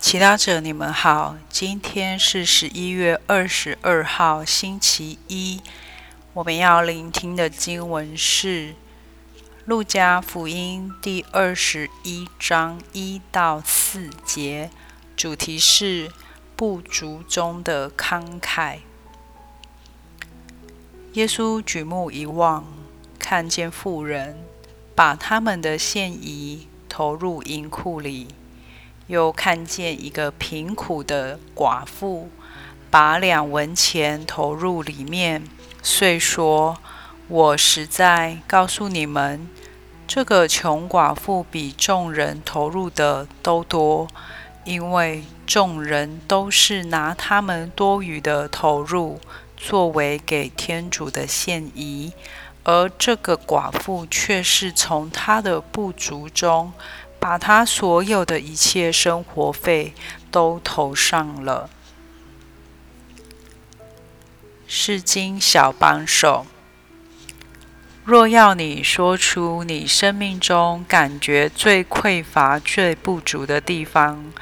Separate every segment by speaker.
Speaker 1: 祈祷者，你们好。今天是十一月二十二号，星期一。我们要聆听的经文是《路加福音》第二十一章一到四节，主题是不足中的慷慨。耶稣举目一望，看见妇人把他们的现仪投入银库里。又看见一个贫苦的寡妇，把两文钱投入里面，遂说：“我实在告诉你们，这个穷寡妇比众人投入的都多，因为众人都是拿他们多余的投入，作为给天主的献仪，而这个寡妇却是从她的不足中。”把他所有的一切生活费都投上了。是金小帮手。若要你说出你生命中感觉最匮乏、最不足的地方，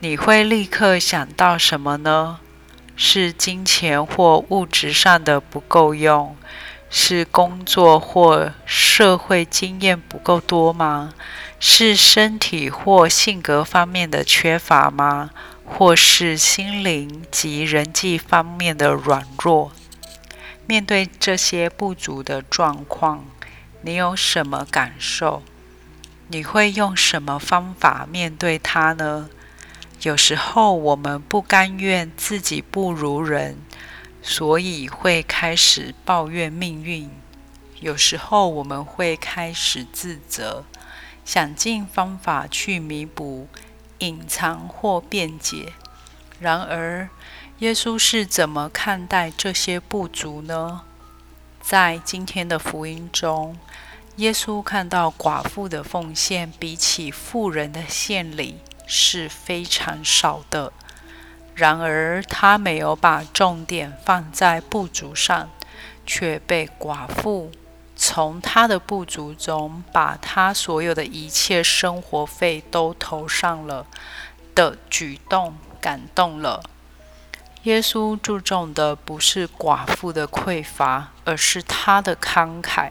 Speaker 1: 你会立刻想到什么呢？是金钱或物质上的不够用？是工作或社会经验不够多吗？是身体或性格方面的缺乏吗？或是心灵及人际方面的软弱？面对这些不足的状况，你有什么感受？你会用什么方法面对它呢？有时候我们不甘愿自己不如人，所以会开始抱怨命运；有时候我们会开始自责。想尽方法去弥补、隐藏或辩解。然而，耶稣是怎么看待这些不足呢？在今天的福音中，耶稣看到寡妇的奉献比起富人的献礼是非常少的。然而，他没有把重点放在不足上，却被寡妇。从他的不足中，把他所有的一切生活费都投上了的举动，感动了耶稣。注重的不是寡妇的匮乏，而是他的慷慨。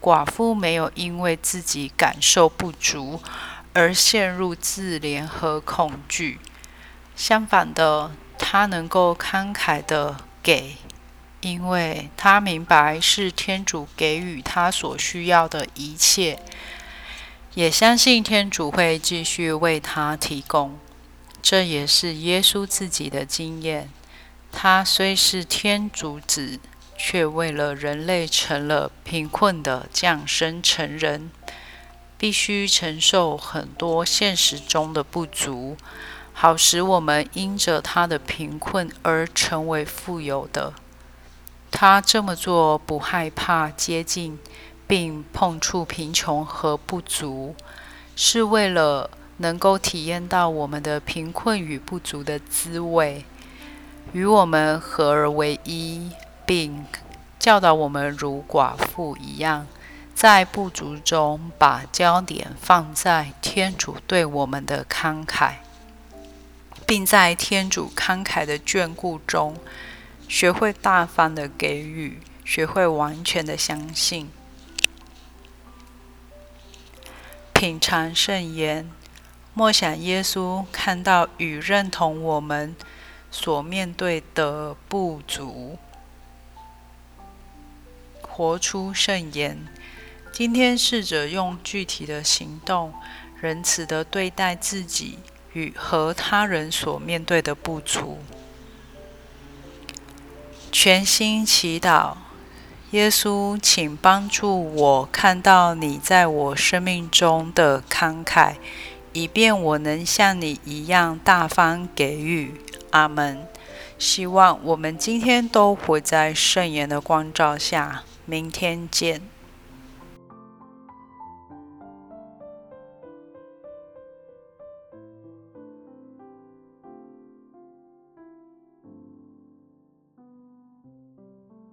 Speaker 1: 寡妇没有因为自己感受不足而陷入自怜和恐惧，相反的，他能够慷慨的给。因为他明白是天主给予他所需要的一切，也相信天主会继续为他提供。这也是耶稣自己的经验。他虽是天主子，却为了人类成了贫困的降生成人，必须承受很多现实中的不足，好使我们因着他的贫困而成为富有的。他这么做不害怕接近并碰触贫穷和不足，是为了能够体验到我们的贫困与不足的滋味，与我们合而为一，并教导我们如寡妇一样，在不足中把焦点放在天主对我们的慷慨，并在天主慷慨的眷顾中。学会大方的给予，学会完全的相信。品尝圣言，默想耶稣看到与认同我们所面对的不足，活出圣言。今天试着用具体的行动，仁慈的对待自己与和他人所面对的不足。全心祈祷，耶稣，请帮助我看到你在我生命中的慷慨，以便我能像你一样大方给予。阿门。希望我们今天都活在圣言的光照下。明天见。